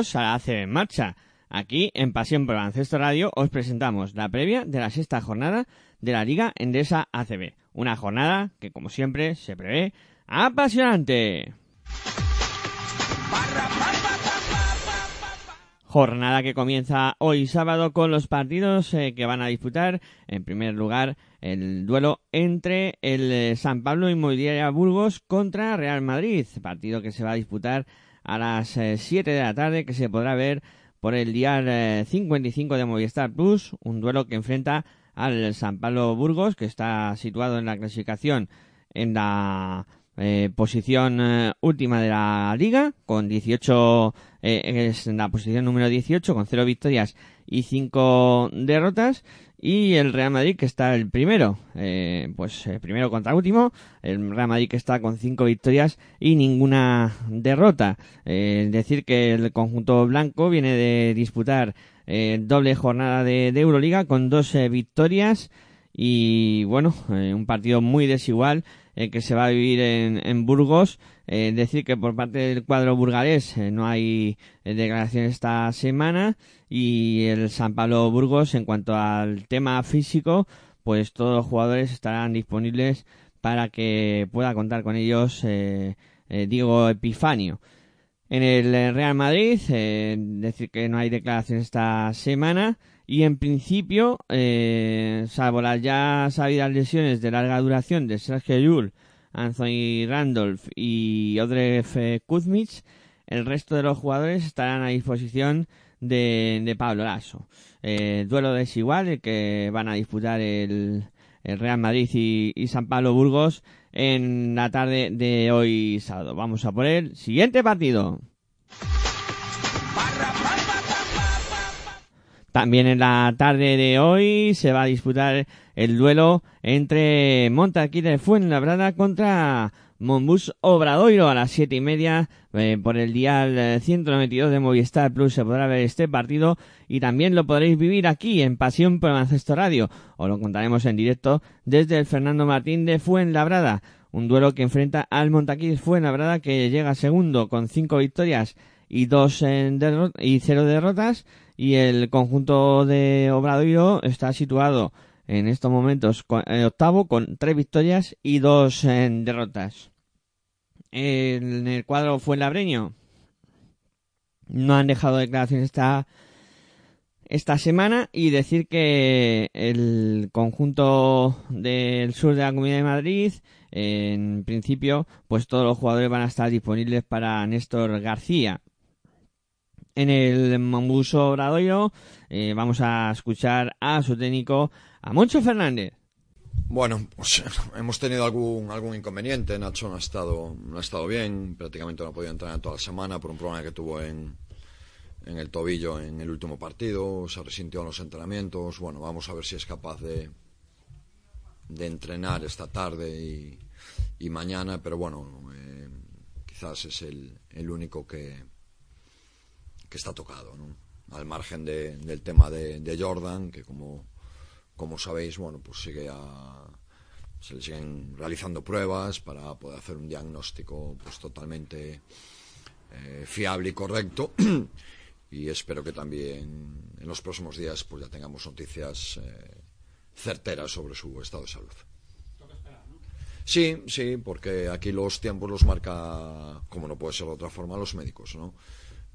y la ACB en Marcha. Aquí, en Pasión por Baloncesto Radio, os presentamos la previa de la sexta jornada de la Liga Endesa ACB. Una jornada que, como siempre, se prevé apasionante. Jornada que comienza hoy sábado con los partidos eh, que van a disputar. En primer lugar, el duelo entre el eh, San Pablo Inmobiliaria Burgos contra Real Madrid. Partido que se va a disputar a las 7 eh, de la tarde, que se podrá ver por el día 55 de Movistar Plus. Un duelo que enfrenta al San Pablo Burgos, que está situado en la clasificación en la eh, posición eh, última de la liga, con 18, eh, es en la posición número 18, con 0 victorias y 5 derrotas. Y el Real Madrid, que está el primero, pues primero contra último, el Real Madrid que está con 5 victorias y ninguna derrota. es decir, que el conjunto blanco viene de disputar doble jornada de, de Euroliga con dos victorias y bueno, un partido muy desigual eh, que se va a vivir en, en Burgos. Eh, decir que por parte del cuadro burgalés eh, no hay declaraciones esta semana y el San Pablo Burgos en cuanto al tema físico pues todos los jugadores estarán disponibles para que pueda contar con ellos Diego Epifanio. En el Real Madrid, decir que no hay declaraciones esta semana y en principio, eh, salvo las ya sabidas lesiones de larga duración de Sergio Yul, Anthony Randolph y Odref Kuzmich, el resto de los jugadores estarán a disposición de, Pablo Lasso. Eh, duelo desigual, el que van a disputar el, Real Madrid y, San Pablo Burgos en la tarde de hoy sábado. Vamos a por el siguiente partido. También en la tarde de hoy se va a disputar el duelo entre Montaquí de Fuenlabrada contra Monbus Obradoiro a las siete y media eh, por el dial 192 de Movistar Plus. Se podrá ver este partido y también lo podréis vivir aquí en Pasión por Mancesto Radio. O lo contaremos en directo desde el Fernando Martín de Fuenlabrada un duelo que enfrenta al Montaquí de Fuenlabrada que llega segundo con cinco victorias y dos y cero derrotas y el conjunto de Obradoiro está situado en estos momentos en octavo con tres victorias y dos derrotas. En el cuadro fue labreño no han dejado declaraciones esta esta semana y decir que el conjunto del sur de la Comunidad de Madrid en principio pues todos los jugadores van a estar disponibles para Néstor García en el Mambuso Obradoiro. Eh, vamos a escuchar a su técnico, a Moncho Fernández. Bueno, pues hemos tenido algún, algún inconveniente. Nacho no ha, estado, no ha estado bien, prácticamente no ha podido entrenar toda la semana por un problema que tuvo en, en el tobillo en el último partido. Se resintió en los entrenamientos. Bueno, vamos a ver si es capaz de, de entrenar esta tarde y, y mañana, pero bueno, eh, quizás es el, el único que, que está tocado, ¿no? Al margen de, del tema de, de, Jordan, que como, como sabéis, bueno, pues sigue a, se le siguen realizando pruebas para poder hacer un diagnóstico pues totalmente eh, fiable y correcto y espero que también en los próximos días pues ya tengamos noticias eh, certeras sobre su estado de salud. Sí, sí, porque aquí los tiempos los marca, como no puede ser de otra forma, los médicos, ¿no?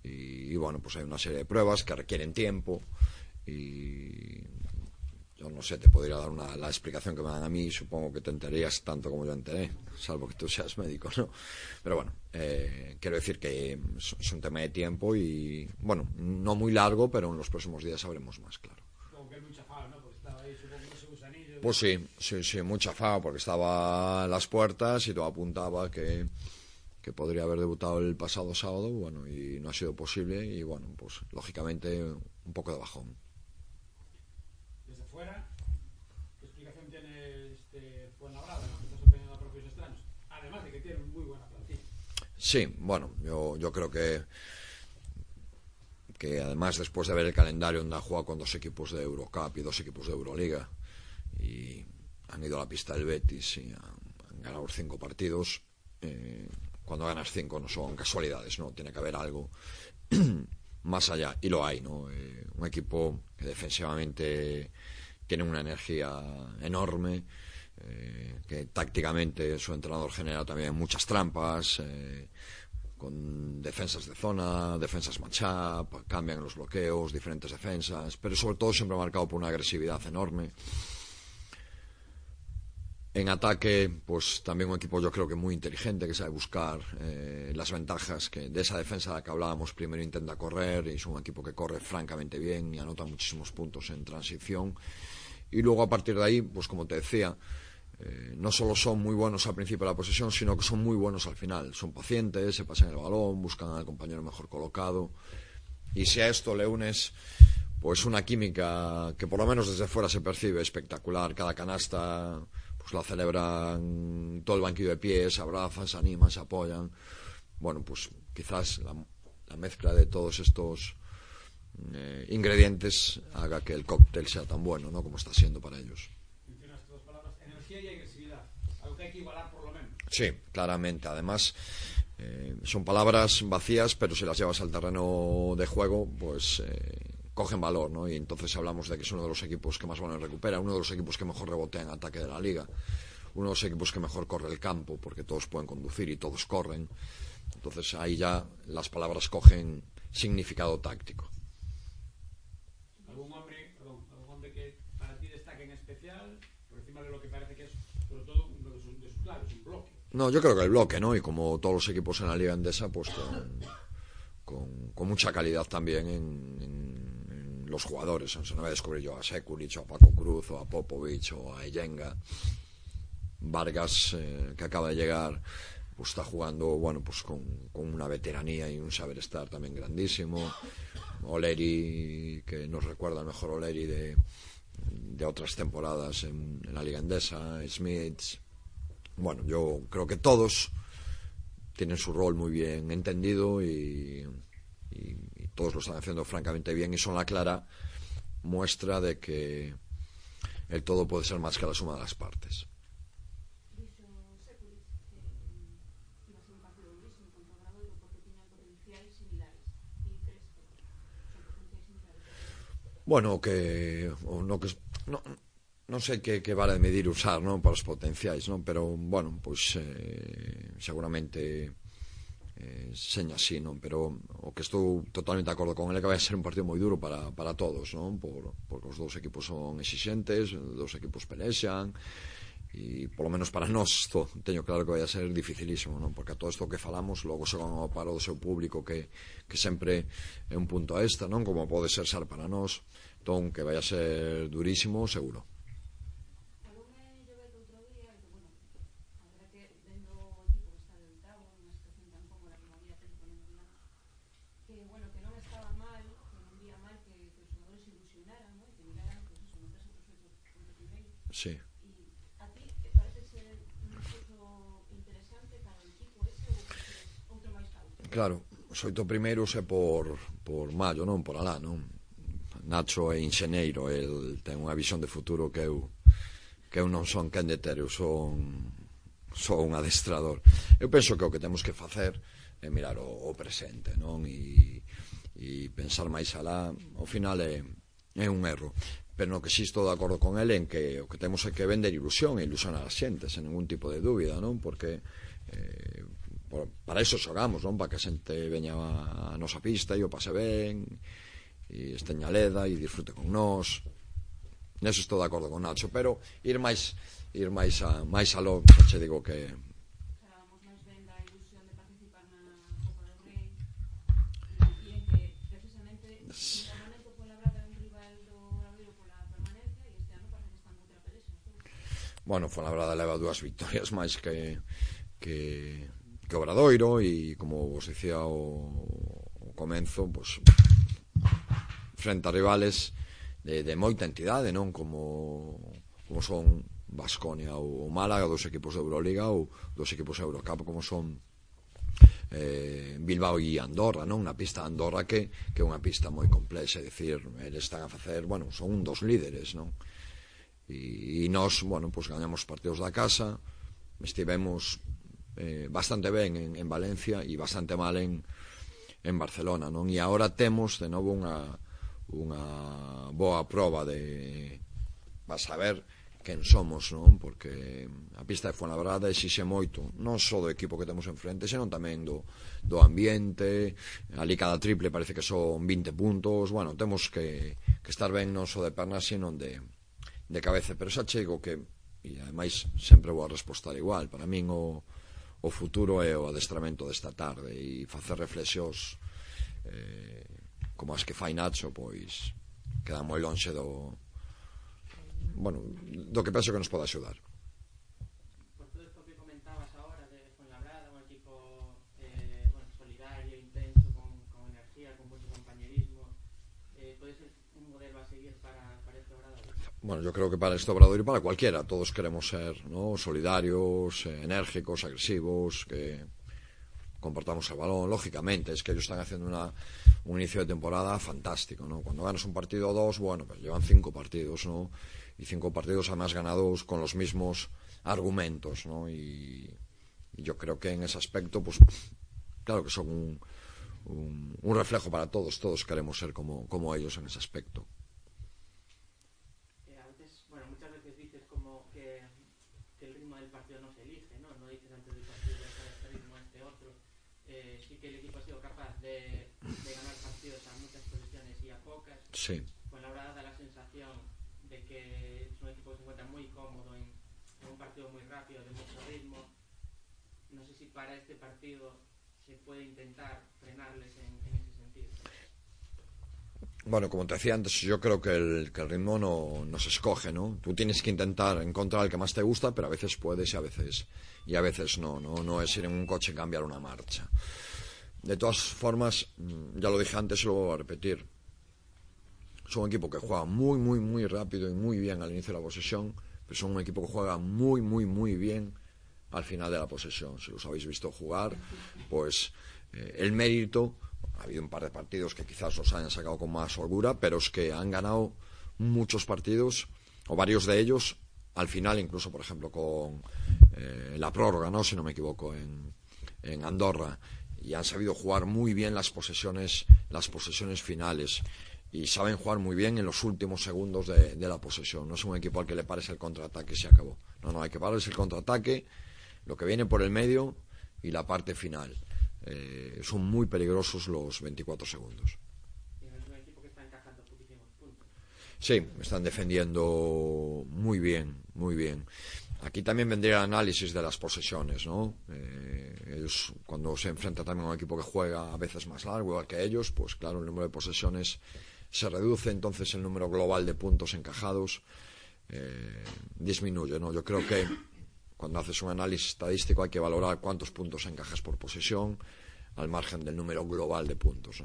Y, bueno, pues hay una serie de pruebas que requieren tiempo y yo no sé, te podría dar una, la explicación que me dan a mí, supongo que te enterarías tanto como yo enteré, salvo que tú seas médico, ¿no? Pero bueno, eh, quiero decir que es, un tema de tiempo y, bueno, no muy largo, pero en los próximos días sabremos más, claro. Pues sí, sí, sí, mucha fama, porque estaba a las puertas y todo apuntaba que que podría haber debutado el pasado sábado, bueno, y no ha sido posible, y bueno, pues lógicamente un poco de bajón. Desde fuera, ¿qué explicación tiene este Fuenlabrada, que está sorprendiendo a propios extraños? Además de que tiene muy buena plantilla. Sí, bueno, yo, yo creo que que además después de ver el calendario donde ha jugado con dos equipos de Eurocup y dos equipos de Euroliga y han ido a la pista del Betis y han ganar os cinco partidos eh, cuando ganas cinco no son casualidades no tiene que haber algo más allá y lo hay no eh, un equipo que defensivamente tiene una energía enorme eh, que tácticamente su entrenador genera también muchas trampas eh, con defensas de zona, defensas matchup, cambian los bloqueos, diferentes defensas, pero sobre todo siempre marcado por una agresividad enorme. En ataque, pues también un equipo yo creo que muy inteligente, que sabe buscar eh, las ventajas que de esa defensa de la que hablábamos. Primero intenta correr, y es un equipo que corre francamente bien y anota muchísimos puntos en transición. Y luego a partir de ahí, pues como te decía, eh, no solo son muy buenos al principio de la posesión, sino que son muy buenos al final. Son pacientes, se pasan el balón, buscan al compañero mejor colocado. Y si a esto le unes pues una química que por lo menos desde fuera se percibe espectacular, cada canasta pues la celebran todo el banquillo de pies, se abrazan, se animan, se apoyan. Bueno, pues quizás la, la mezcla de todos estos eh, ingredientes haga que el cóctel sea tan bueno, ¿no? Como está siendo para ellos. Mencionaste dos palabras, energía y agresividad. Algo que hay que igualar por lo menos. Sí, claramente. Además, eh, son palabras vacías, pero si las llevas al terreno de juego, pues eh, cogen valor, ¿no? Y entonces hablamos de que es uno de los equipos que más balones recupera, uno de los equipos que mejor rebotea en ataque de la liga, uno de los equipos que mejor corre el campo, porque todos pueden conducir y todos corren. Entonces ahí ya las palabras cogen significado táctico. Algún hombre, perdón, algún hombre que para ti destaque en especial, por encima de lo que parece que es, sobre todo, uno de sus, de sus claves, un bloque. No, yo creo que el bloque, ¿no? Y como todos los equipos en la Liga Endesa, pues con, con, con mucha calidad también en, en, en los jugadores. No voy a descubrir yo a Sekulic, o a Paco Cruz, o a Popovic, o a Eyenga. Vargas, eh, que acaba de llegar, pues está jugando, bueno, pues con, una veteranía y un saber estar también grandísimo. Oleri, que nos recuerda mejor Oleri de, de otras temporadas en, la Liga Endesa, Smith. Bueno, yo creo que todos tienen su rol muy bien entendido y todos lo están haciendo francamente bien y son la clara muestra de que el todo puede ser más que la suma de las partes. Bueno, que o no que no, non sei que, que vale de medir usar non para os potenciais non pero bueno pois eh, seguramente eh, seña así, non? Pero o que estou totalmente de acordo con ele que vai ser un partido moi duro para, para todos, non? Por, porque os dous equipos son exixentes, os dous equipos pelexan, e polo menos para nós to, teño claro que vai a ser dificilísimo, non? Porque a todo isto que falamos logo se van ao paro do seu público que, que sempre é un punto a esta, non? Como pode ser ser para nós, entón que vai a ser durísimo, seguro. os oito primeiros é por, por maio, non? Por alá, non? Nacho é enxeneiro, el ten unha visión de futuro que eu que eu non son quen de ter, eu son son un adestrador. Eu penso que o que temos que facer é mirar o, o presente, non? E, e pensar máis alá, ao final é, é un erro. Pero no que sí estou de acordo con ele en que o que temos é que vender ilusión e ilusionar a xente, sen ningún tipo de dúbida, non? Porque eh, por, para eso xogamos, non? Para que a xente veña a, a nosa pista e o pase ben e esteña leda e disfrute con nós. Neso estou de acordo con Nacho pero ir máis ir máis a máis aló che digo que Bueno, Fuenlabrada leva dúas victorias máis que que que Obradoiro e como vos dicía o, o comenzo, pues, frente a rivales de, de moita entidade, non como como son Basconia ou Málaga, dos equipos de Euroliga ou dos equipos de Eurocup como son eh, Bilbao e Andorra, non? Na pista de Andorra que, que é unha pista moi complexa, é dicir, eles están a facer, bueno, son un dos líderes, non? E, e nós, bueno, pois pues, gañamos partidos da casa, estivemos eh, bastante ben en, en Valencia e bastante mal en, en Barcelona, non? E agora temos de novo unha unha boa proba de va saber quen somos, non? Porque a pista de Fuenlabrada exixe moito, non só do equipo que temos enfrente, senón tamén do, do ambiente, ali cada triple parece que son 20 puntos, bueno, temos que, que estar ben non só de pernas, senón de, de cabeza, pero xa chego que, e ademais sempre vou a respostar igual, para min o, o futuro é o adestramento desta tarde e facer reflexións eh, como as que fai Nacho pois queda moi lonxe do bueno, do que penso que nos pode axudar. Bueno, yo creo que para este obrador y para cualquiera, todos queremos ser ¿no? solidarios, eh, enérgicos, agresivos, que comportamos el balón, lógicamente, es que ellos están haciendo una, un inicio de temporada fantástico, ¿no? Cuando ganas un partido o dos, bueno, pues llevan cinco partidos, ¿no? Y cinco partidos además ganados con los mismos argumentos, ¿no? Y, y yo creo que en ese aspecto, pues, claro que son un, un, un reflejo para todos, todos queremos ser como, como ellos en ese aspecto. Eh, a veces, bueno, muchas veces dices como que, que el ritmo del partido no se elige, ¿no? No dices antes del partido de este ritmo, este otro. Eh, sí que el equipo ha sido capaz de, de ganar partidos a muchas posiciones y a pocas. Sí. Pues la verdad da la sensación de que es un equipo que se encuentra muy cómodo en, en un partido muy rápido, de mucho ritmo. No sé si para este partido se puede intentar frenarles en, en ese sentido. Bueno, como te decía antes, yo creo que el, que el ritmo no, no se escoge, ¿no? Tú tienes que intentar encontrar el que más te gusta, pero a veces puedes y a veces, y a veces no, ¿no? No es ir en un coche y cambiar una marcha. De todas formas, mm, ya lo dije antes y lo voy a repetir. Son un equipo que juega muy, muy, muy rápido y muy bien al inicio de la posesión, pero son un equipo que juega muy, muy, muy bien al final de la posesión. Si los habéis visto jugar, pues eh, el mérito ha habido un par de partidos que quizás los hayan sacado con más holgura, pero es que han ganado muchos partidos, o varios de ellos, al final, incluso, por ejemplo, con eh, la prórroga, ¿no? si no me equivoco, en Andorra, y han sabido jugar muy bien las posesiones, las posesiones finales. Y saben jugar muy bien en los últimos segundos de, de la posesión. No es un equipo al que le pares el contraataque y se acabó. No, no, hay que pararles el contraataque, lo que viene por el medio y la parte final eh, son muy peligrosos los 24 segundos. Sí, están defendiendo muy bien, muy bien. Aquí también vendría el análisis de las posesiones, ¿no? Eh, ellos, cuando se enfrenta también a un equipo que juega a veces más largo, que ellos, pues claro, el número de posesiones se reduce, entonces el número global de puntos encajados eh, disminuye, ¿no? Yo creo que cuando haces un análisis estadístico hay que valorar cuántos puntos encajas por posesión al margen del número global de puntos.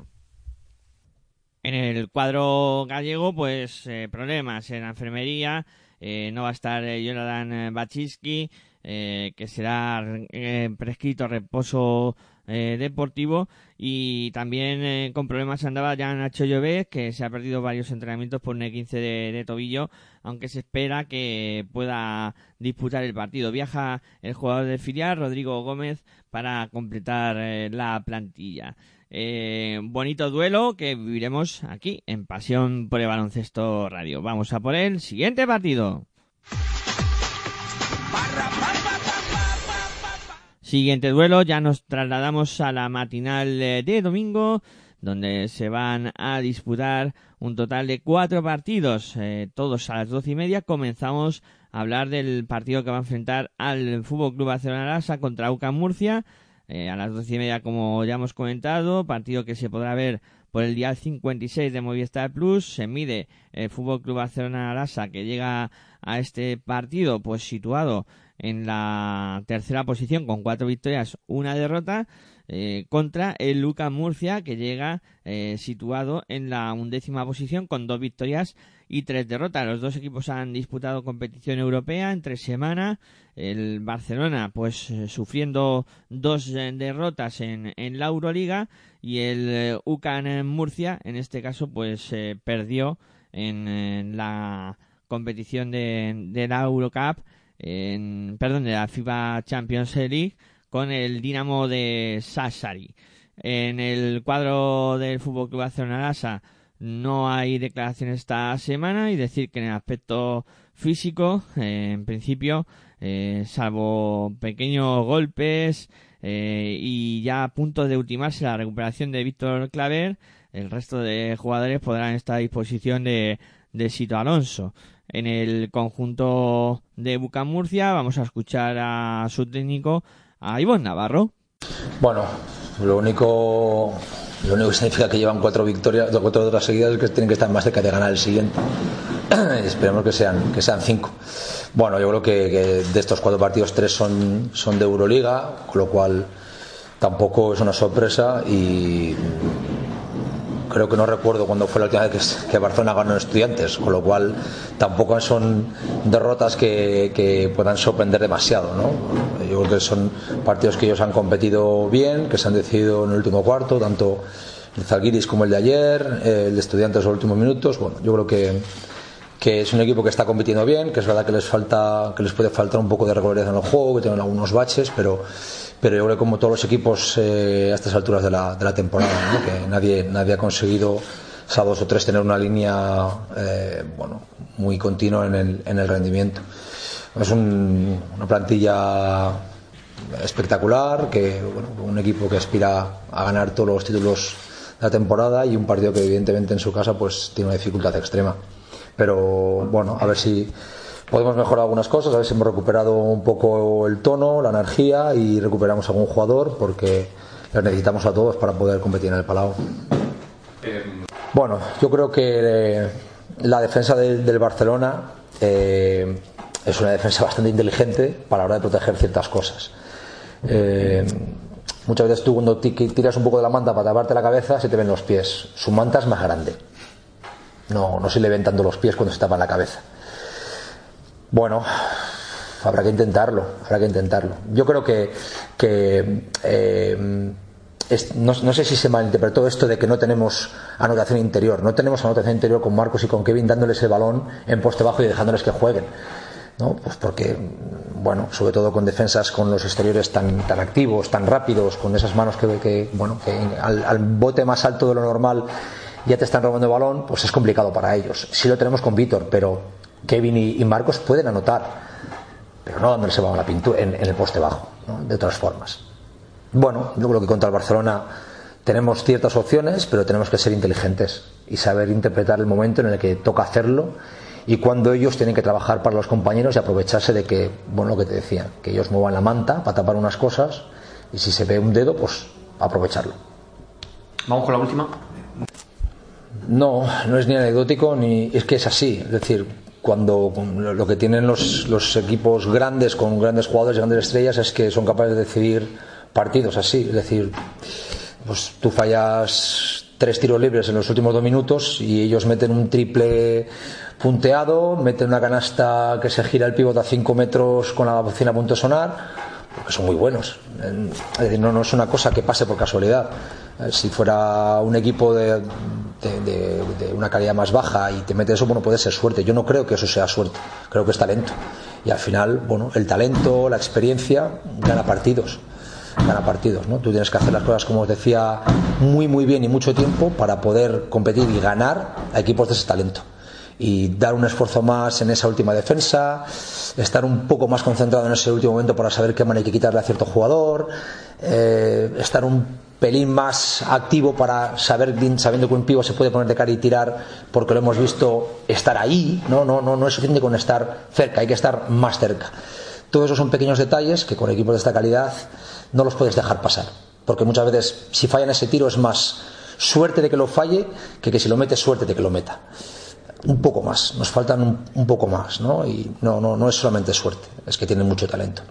En el cuadro gallego, pues eh, problemas en la enfermería. Eh, no va a estar eh, Jonathan Bachiski, eh, que será eh, prescrito reposo eh, deportivo. Y también eh, con problemas andaba ya Nacho Llobet, que se ha perdido varios entrenamientos por un 15 de, tobillo, aunque se espera que pueda disputar el partido. Viaja el jugador del filial, Rodrigo Gómez, para completar eh, la plantilla. Eh, bonito duelo que viviremos aquí en Pasión por el Baloncesto Radio. Vamos a por el siguiente partido. Siguiente duelo, ya nos trasladamos a la matinal de domingo, donde se van a disputar un total de cuatro partidos, eh, todos a las doce y media. Comenzamos a hablar del partido que va a enfrentar al Fútbol Club Barcelona contra UCAM Murcia. Eh, a las doce y media, como ya hemos comentado, partido que se podrá ver por el día 56 de Movistar Plus. Se mide el Fútbol Club Barcelona Lasa, que llega a este partido, pues situado en la tercera posición con cuatro victorias, una derrota, eh, contra el Luca Murcia, que llega eh, situado en la undécima posición con dos victorias y tres derrotas. Los dos equipos han disputado competición europea entre semana. El Barcelona, pues eh, sufriendo dos eh, derrotas en, en la Euroliga y el eh, UCAN Murcia, en este caso, pues eh, perdió en, en la competición de, de la Eurocup en, perdón, de la FIBA Champions League con el Dinamo de Sassari. En el cuadro del Fútbol Club Barcelona no hay declaraciones esta semana y decir que en el aspecto físico, eh, en principio, eh, salvo pequeños golpes eh, y ya a punto de ultimarse la recuperación de Víctor Claver, el resto de jugadores podrán estar a disposición de, de Sito Alonso. En el conjunto de Bucamurcia vamos a escuchar a su técnico, a Ivonne Navarro. Bueno, lo único, lo único que significa que llevan cuatro victorias, cuatro otras seguidas es que tienen que estar más cerca de ganar el siguiente. Esperemos que sean, que sean cinco. Bueno, yo creo que, que, de estos cuatro partidos tres son, son de Euroliga, con lo cual tampoco es una sorpresa y creo que no recuerdo cuándo fue la última vez que, Barcelona ganó en estudiantes, con lo cual tampoco son derrotas que, puedan sorprender demasiado. ¿no? Yo creo que son partidos que ellos han competido bien, que se han decidido en el último cuarto, tanto el Zalgiris como el de ayer, el de estudiantes en los últimos minutos. Bueno, yo creo que, que es un equipo que está compitiendo bien, que es verdad que les falta, que les puede faltar un poco de regularidad en el juego, que tienen algunos baches, pero pero yo creo que como todos los equipos eh, a estas alturas de la, de la temporada, que nadie, nadie ha conseguido, salvo dos o tres, tener una línea eh, bueno, muy continua en el, en el rendimiento. Es un, una plantilla espectacular, que bueno, un equipo que aspira a ganar todos los títulos de la temporada y un partido que evidentemente en su casa pues tiene una dificultad extrema. Pero bueno, a ver si podemos mejorar algunas cosas, a ver si hemos recuperado un poco el tono, la energía y recuperamos algún jugador porque los necesitamos a todos para poder competir en el Palau. Eh... Bueno, yo creo que eh, la defensa del, del Barcelona eh, es una defensa bastante inteligente para la hora de proteger ciertas cosas. Eh, muchas veces tú cuando tiras un poco de la manta para taparte la cabeza se te ven los pies. Su manta es más grande. No, no se le ven tanto los pies cuando se tapa la cabeza. Bueno, habrá que intentarlo, habrá que intentarlo. Yo creo que, que eh, no, sé si se malinterpretó esto de que no tenemos anotación interior. No tenemos anotación interior con Marcos y con Kevin dándoles el balón en poste bajo y dejándoles que jueguen. ¿no? Pues porque, bueno, sobre todo con defensas con los exteriores tan, tan activos, tan rápidos, con esas manos que, que bueno, que al, al bote más alto de lo normal ya te están robando el balón, pues es complicado para ellos. Sí lo tenemos con Víctor, pero Kevin y, y, Marcos pueden anotar, pero no dándole balón a la pintura en, en el poste bajo, ¿no? de otras formas. Bueno, yo creo que contra el Barcelona tenemos ciertas opciones, pero tenemos que ser inteligentes y saber interpretar el momento en el que toca hacerlo y cuando ellos tienen que trabajar para los compañeros y aprovecharse de que, bueno, lo que te decía, que ellos muevan la manta para tapar unas cosas y si se ve un dedo, pues aprovecharlo. Vamos con la última. No, no es ni anecdótico ni es que es así, es decir, cuando lo que tienen los, los, equipos grandes con grandes jugadores y grandes estrellas es que son capaces de decidir partidos así, es decir, pues tú fallas tres tiros libres en los últimos dos minutos y ellos meten un triple punteado, meten una canasta que se gira el pivote a 5 metros con la bocina a punto de sonar, porque son muy buenos. Es decir, no, no es una cosa que pase por casualidad. Si fuera un equipo de, de, una calidad más baja y te metes eso, bueno, puede ser suerte. Yo no creo que eso sea suerte, creo que es talento. Y al final, bueno, el talento, la experiencia, gana partidos. Gana partidos, ¿no? Tú tienes que hacer las cosas, como os decía, muy, muy bien y mucho tiempo para poder competir y ganar a equipos de ese talento y dar un esfuerzo más en esa última defensa, estar un poco más concentrado en ese último momento para saber qué manera hay que quitarle a cierto jugador, eh, estar un pelín más activo para saber, sabiendo que un pivo se puede poner de cara y tirar, porque lo hemos visto estar ahí, no, no, no, no es suficiente con estar cerca, hay que estar más cerca. Todos esos son pequeños detalles que con equipos de esta calidad no los puedes dejar pasar, porque muchas veces si fallan ese tiro es más suerte de que lo falle que que si lo mete suerte de que lo meta un poco más, nos faltan un, un, poco más, ¿no? Y no, no, no es solamente suerte, es que tienen mucho talento.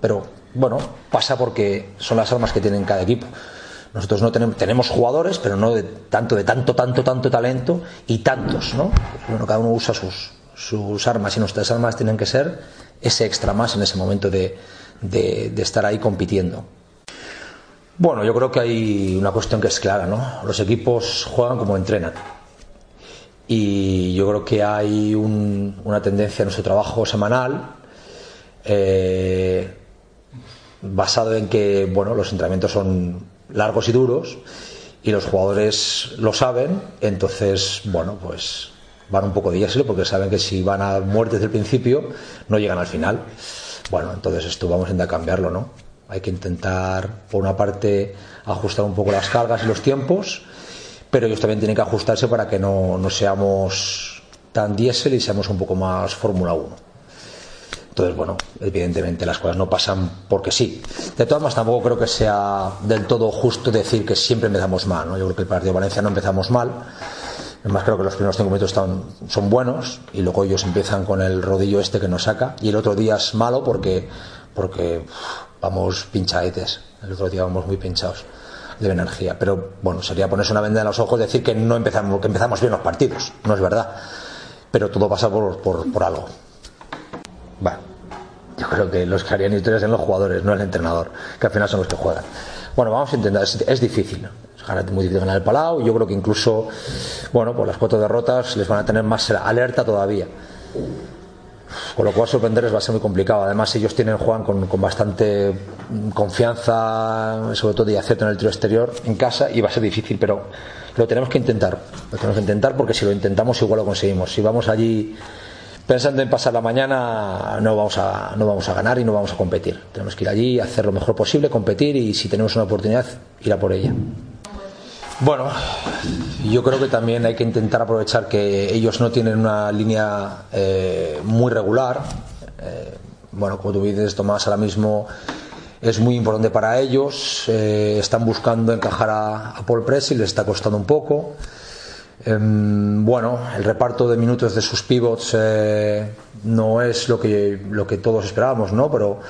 Pero bueno, pasa porque son las armas que tienen cada equipo. Nosotros no tenemos, tenemos jugadores, pero no de tanto, de tanto, tanto, tanto talento y tantos, ¿no? Bueno, cada uno usa sus, sus armas y nuestras armas tienen que ser ese extra más en ese momento de, de, estar ahí compitiendo. Bueno, yo creo que hay una cuestión que es clara, ¿no? Los equipos juegan como entrenan y yo creo que hay un, una tendencia en nuestro trabajo semanal eh, basado en que bueno, los entrenamientos son largos y duros y los jugadores lo saben, entonces, bueno, pues van un poco de diésel porque saben que si van a muerte desde el principio no llegan al final. Bueno, entonces esto vamos a intentar cambiarlo, ¿no? Hay que intentar, por una parte, ajustar un poco las cargas y los tiempos, pero ellos también tienen que ajustarse para que no, no seamos tan diésel y seamos un poco más Fórmula 1. Entonces, bueno, evidentemente las cosas no pasan porque sí. De todas maneras, tampoco creo que sea del todo justo decir que siempre empezamos mal. ¿no? Yo creo que el partido de Valencia no empezamos mal. Además, creo que los primeros cinco minutos están, son buenos y luego ellos empiezan con el rodillo este que nos saca. Y el otro día es malo porque, porque vamos pinchadetes. El otro día vamos muy pinchados de energía. Pero bueno, sería ponerse una venda en los ojos decir que no empezamos, que empezamos bien los partidos. No es verdad. Pero todo pasa por, por, por algo. Bueno, yo creo que los que harían historias son los jugadores, no el entrenador, que al final son los que juegan. Bueno, vamos a intentar, es, difícil. Es muy difícil ganar el Palau yo creo que incluso, bueno, pues las cuatro derrotas les van a tener más alerta todavía. Con lo cual sorprenderles va a ser muy complicado. Además ellos tienen juegan con, con bastante confianza, sobre todo y acierto en el tiro exterior en casa y va a ser difícil, pero lo tenemos que intentar. Lo tenemos que intentar porque si lo intentamos igual lo conseguimos. Si vamos allí pensando en pasar la mañana no vamos a no vamos a ganar y no vamos a competir. Tenemos que ir allí hacer lo mejor posible competir y si tenemos una oportunidad ir a por ella. Bueno yo creo que también hay que intentar aprovechar que ellos no tienen una línea eh, muy regular. Eh, bueno como tú dices Tomás ahora mismo es muy importante para ellos. Eh, están buscando encajar a, a Paul Press y les está costando un poco eh, bueno, el reparto de minutos de sus pivots eh, no es lo que, lo que todos esperábamos, ¿no? Pero,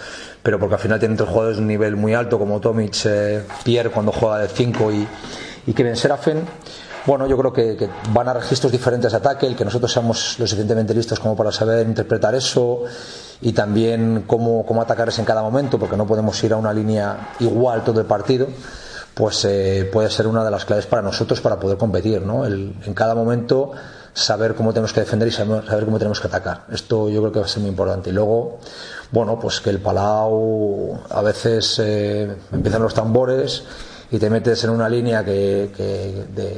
pero porque al final tienen tres jugadores de un nivel muy alto como Tomic, eh, Pierre cuando juega de 5 y, y Kevin Serafen. Bueno, yo creo que, que, van a registros diferentes de ataque, el que nosotros seamos lo suficientemente listos como para saber interpretar eso y también cómo, cómo atacarles en cada momento, porque no podemos ir a una línea igual todo el partido pues eh, puede ser una de las claves para nosotros para poder competir, ¿no? En cada momento saber cómo tenemos que defender y saber, cómo tenemos que atacar. Esto yo creo que va a ser muy importante. Y luego, bueno, pues que el Palau a veces eh, empiezan los tambores y te metes en una línea que,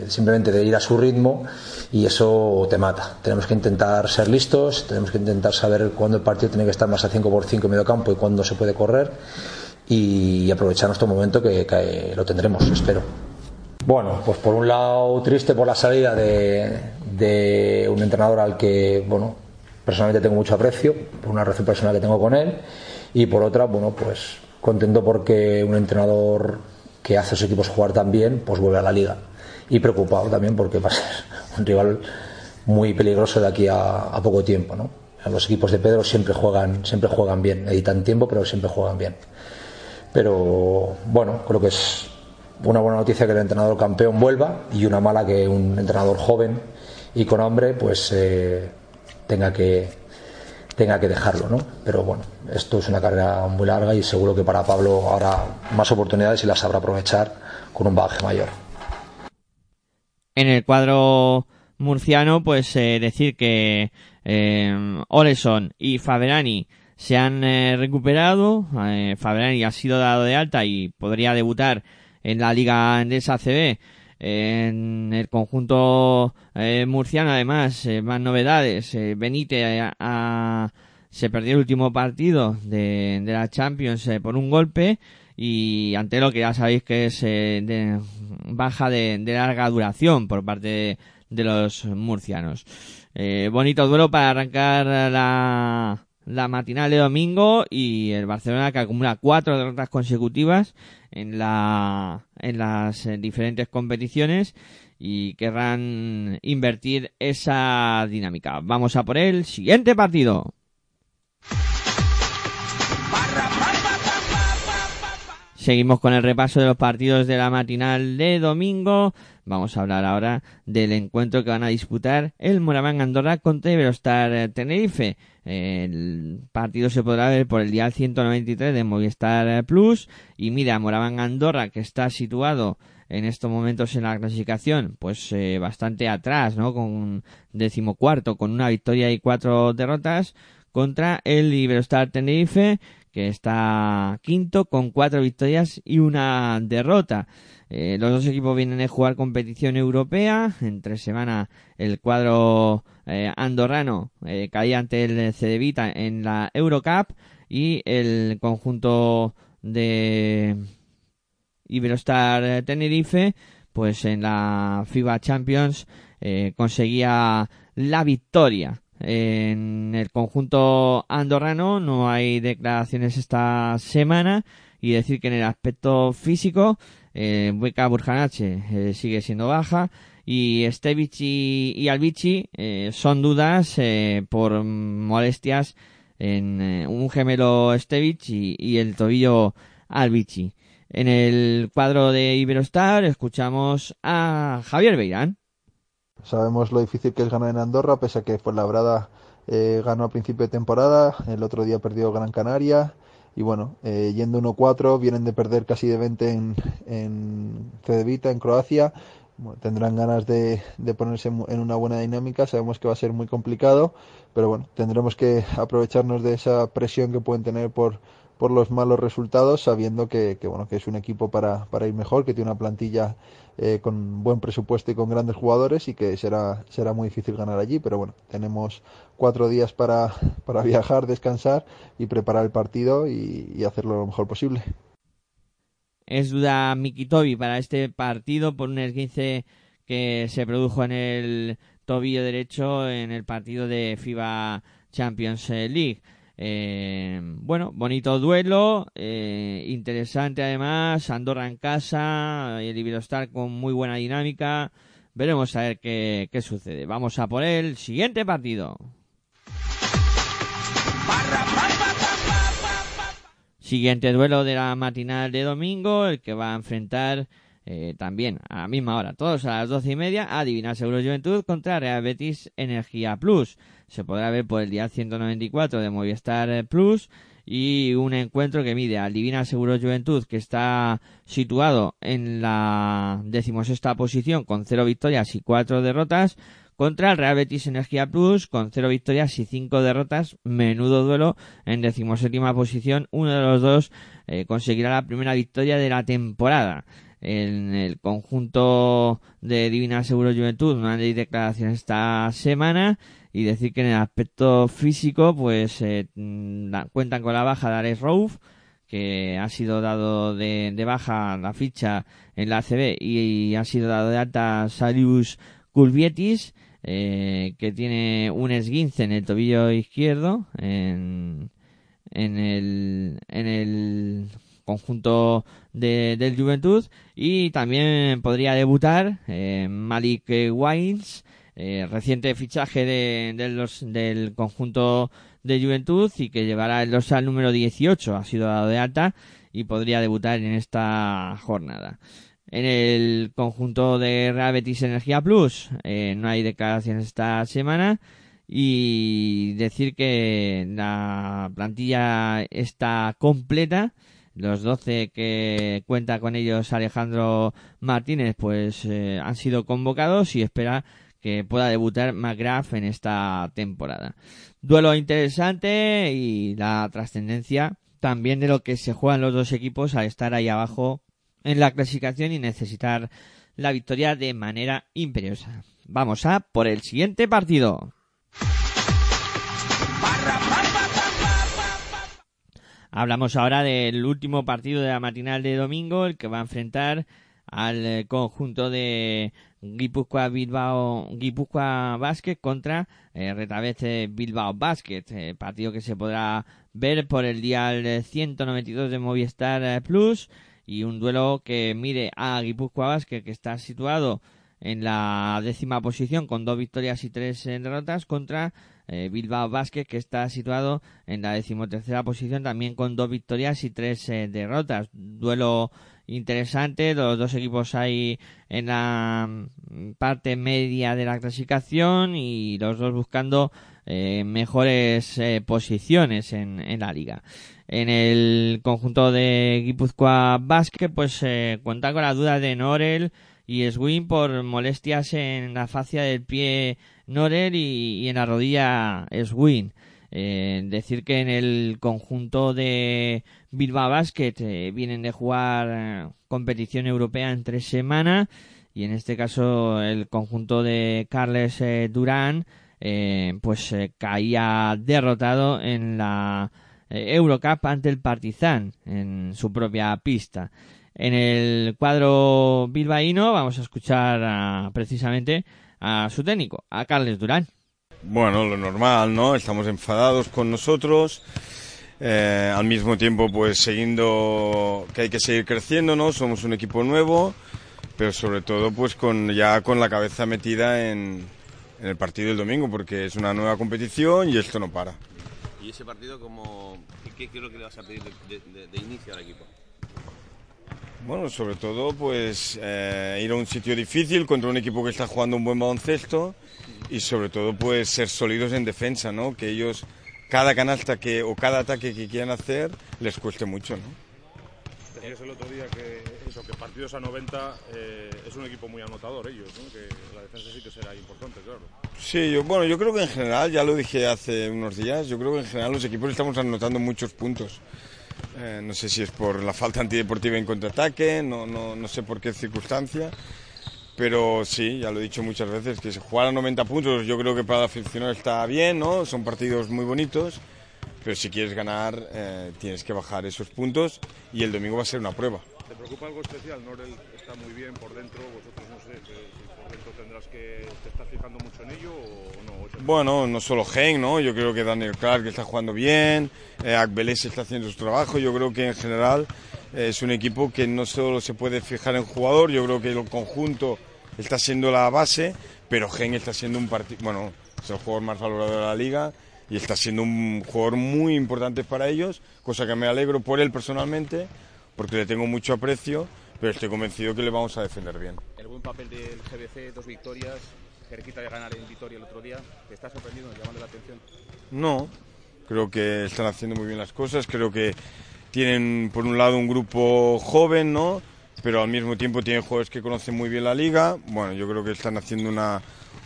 simplemente de ir a su ritmo y eso te mata. Tenemos que intentar ser listos, tenemos que intentar saber cuándo el partido tiene que estar más a 5 por 5 en medio campo y cuándo se puede correr y aprovechar nuestro momento que, que lo tendremos, espero. Bueno, pues por un lado triste por la salida de, de, un entrenador al que, bueno, personalmente tengo mucho aprecio, por una relación personal que tengo con él, y por otra, bueno, pues contento porque un entrenador que hace a sus equipos jugar tan bien, pues vuelve a la liga. Y preocupado también porque va a ser un rival muy peligroso de aquí a, a poco tiempo, ¿no? Los equipos de Pedro siempre juegan, siempre juegan bien, editan tiempo, pero siempre juegan bien. Pero bueno, creo que es una buena noticia que el entrenador campeón vuelva y una mala que un entrenador joven y con hambre pues eh, tenga que tenga que dejarlo, ¿no? Pero bueno, esto es una carrera muy larga y seguro que para Pablo habrá más oportunidades y las sabrá aprovechar con un bagaje mayor. En el cuadro murciano, pues eh, decir que eh, Oleson y Faberani se han eh, recuperado. Eh, ha sido dado de alta y podría debutar en la Liga Andesa CB. En el conjunto eh, murciano, además, eh, más novedades. Benítez se perdió el último partido de, la Champions por un golpe y ante lo que ya sabéis que es de, baja de, larga duración por parte de los murcianos. bonito duelo para arrancar la, la matinal de domingo y el Barcelona que acumula cuatro derrotas consecutivas en la en las diferentes competiciones y querrán invertir esa dinámica. Vamos a por el siguiente partido. Seguimos con el repaso de los partidos de la matinal de domingo. Vamos a hablar ahora del encuentro que van a disputar el Moraván Andorra contra Iberostar Tenerife. El partido se podrá ver por el día 193 de Movistar Plus. Y mira, Moraván Andorra, que está situado en estos momentos en la clasificación, pues eh, bastante atrás, ¿no? Con decimocuarto, con una victoria y cuatro derrotas contra el Iberostar Tenerife, que está quinto con cuatro victorias y una derrota. Eh, los dos equipos vienen a jugar competición europea. Entre semana el cuadro eh, andorrano eh, caía ante el Cedevita en la Eurocup y el conjunto de Iberostar Tenerife pues en la FIBA Champions conseguía la victoria en el conjunto andorrano no hay declaraciones esta semana y decir que en el aspecto físico eh, Burjanache eh, sigue siendo baja y Stevich y, y Albici eh, son dudas eh, por molestias en eh, un gemelo Stevich y, y el tobillo Albici. En el cuadro de Iberostar escuchamos a Javier Beirán. Sabemos lo difícil que es ganar en Andorra, pese a que Fuenlabrada eh, ganó a principio de temporada, el otro día perdió Gran Canaria y bueno, eh, yendo 1-4, vienen de perder casi de 20 en, en Cedevita, en Croacia. Tendrán ganas de, de ponerse en una buena dinámica, sabemos que va a ser muy complicado, pero bueno, tendremos que aprovecharnos de esa presión que pueden tener por, por los malos resultados, sabiendo que, que, bueno, que es un equipo para, para ir mejor, que tiene una plantilla eh, con buen presupuesto y con grandes jugadores y que será, será muy difícil ganar allí, pero bueno, tenemos cuatro días para, para viajar, descansar y preparar el partido y, y hacerlo lo mejor posible. Es duda Mikitobi para este partido por un esguince que se produjo en el tobillo derecho en el partido de FIBA Champions League. Eh, bueno, bonito duelo, eh, interesante además, Andorra en casa, el Iberostar con muy buena dinámica. Veremos a ver qué, qué sucede. Vamos a por el siguiente partido. Siguiente duelo de la matinal de domingo, el que va a enfrentar eh, también a la misma hora, todos a las doce y media, Adivina Seguro Juventud contra Real Betis Energía Plus. Se podrá ver por el día 194 de Movistar Plus y un encuentro que mide al Divina Seguro Juventud que está situado en la decimosexta posición con cero victorias y cuatro derrotas contra el Real Betis Energía Plus con cero victorias y cinco derrotas. Menudo duelo en decimoséptima posición. Uno de los dos eh, conseguirá la primera victoria de la temporada. En el conjunto de Divina Seguro Juventud no hay declaraciones esta semana y decir que en el aspecto físico pues eh, cuentan con la baja de Ares Rouf que ha sido dado de, de, baja la ficha en la ACB y, ha sido dado de alta Salius Culvietis eh, que tiene un esguince en el tobillo izquierdo en, en el en el conjunto de, del Juventud y también podría debutar eh, Malik Wines eh, reciente fichaje de, del conjunto de Juventud y que llevará el dorsal número 18 ha sido dado de alta y podría debutar en esta jornada. En el conjunto de Real Betis Energía Plus eh, no hay declaraciones esta semana y decir que la plantilla está completa. Los 12 que cuenta con ellos Alejandro Martínez pues eh, han sido convocados y espera que pueda debutar McGrath en esta temporada. Duelo interesante y la trascendencia también de lo que se juegan los dos equipos al estar ahí abajo en la clasificación y necesitar la victoria de manera imperiosa. Vamos a por el siguiente partido. Hablamos ahora del último partido de la matinal de domingo, el que va a enfrentar al conjunto de Guipúzcoa Bilbao Guipúzcoa Basket contra eh, Retabete Bilbao Basket, eh, partido que se podrá ver por el día 192 de Movistar Plus y un duelo que mire a Guipúzcoa Basket que está situado en la décima posición con dos victorias y tres derrotas contra eh, Bilbao Basket que está situado en la decimotercera posición también con dos victorias y tres eh, derrotas. Duelo interesante, los dos equipos ahí en la mm, parte media de la clasificación y los dos buscando eh, mejores posiciones en, la liga. En el conjunto de Guipúzcoa Basket pues cuenta con la duda de Norel y Swin por molestias en la fascia del pie Norel y, en la rodilla Swin. Eh, decir que en el conjunto de Bilbao Basket eh, vienen de jugar eh, competición europea en tres semanas y en este caso el conjunto de Carles eh, Durán pues caía derrotado en la Eurocup ante el Partizan en su propia pista. En el cuadro bilbaíno vamos a escuchar a- precisamente a su técnico, a Carles Durán. Bueno, lo normal, ¿no? Estamos enfadados con nosotros. eh, al mismo tiempo, pues siguiendo que hay que seguir creciendo, ¿no? Somos un equipo nuevo, pero sobre todo, pues con ya con la cabeza metida en, en el partido del domingo, porque es una nueva competición y esto no para. ¿Y ese partido como qué, qué es lo que le vas a pedir de, de- de inicio al equipo? Bueno, sobre todo, pues eh, ir a un sitio difícil contra un equipo que está jugando un buen baloncesto y sobre todo, pues ser sólidos en defensa, ¿no? Que ellos cada canasta que o cada ataque que quieran hacer les cueste mucho, ¿no? Decías el otro día que eso, que partidos a 90 eh, es un equipo muy anotador ellos, ¿no? que la defensa sí que será importante, claro. Sí, yo, bueno, yo creo que en general, ya lo dije hace unos días, yo creo que en general los equipos estamos anotando muchos puntos. Eh, no sé si es por la falta antideportiva en contraataque, no, no, no sé por qué circunstancia, pero sí, ya lo he dicho muchas veces, que jugar a 90 puntos yo creo que para el aficionado está bien, ¿no? Son partidos muy bonitos, pero si quieres ganar eh, tienes que bajar esos puntos y el domingo va a ser una prueba. ¿Te preocupa algo especial? Norel está muy bien por dentro, vosotros no sé, por dentro tendrás que, ¿te estás fijando mucho en ello o no? ¿O es- Bueno, no solo Gen, ¿no? Yo creo que Daniel Clark está jugando bien, eh, Akbelés está haciendo su trabajo. Yo creo que en general eh, es un equipo que no solo se puede fijar en jugador, yo creo que el conjunto está siendo la base, pero Gen está siendo un partido, bueno, es el jugador más valorado de la liga y está siendo un jugador muy importante para ellos, cosa que me alegro por él personalmente, porque le tengo mucho aprecio, pero estoy convencido que le vamos a defender bien. El buen papel del GBC, dos victorias, de ganar en Vitoria el otro día. ¿Te está la atención? No, creo que están haciendo muy bien las cosas, creo que tienen por un lado un grupo joven, ¿no? Pero al mismo tiempo tienen jugadores que conocen muy bien la liga. Bueno, yo creo que están haciendo una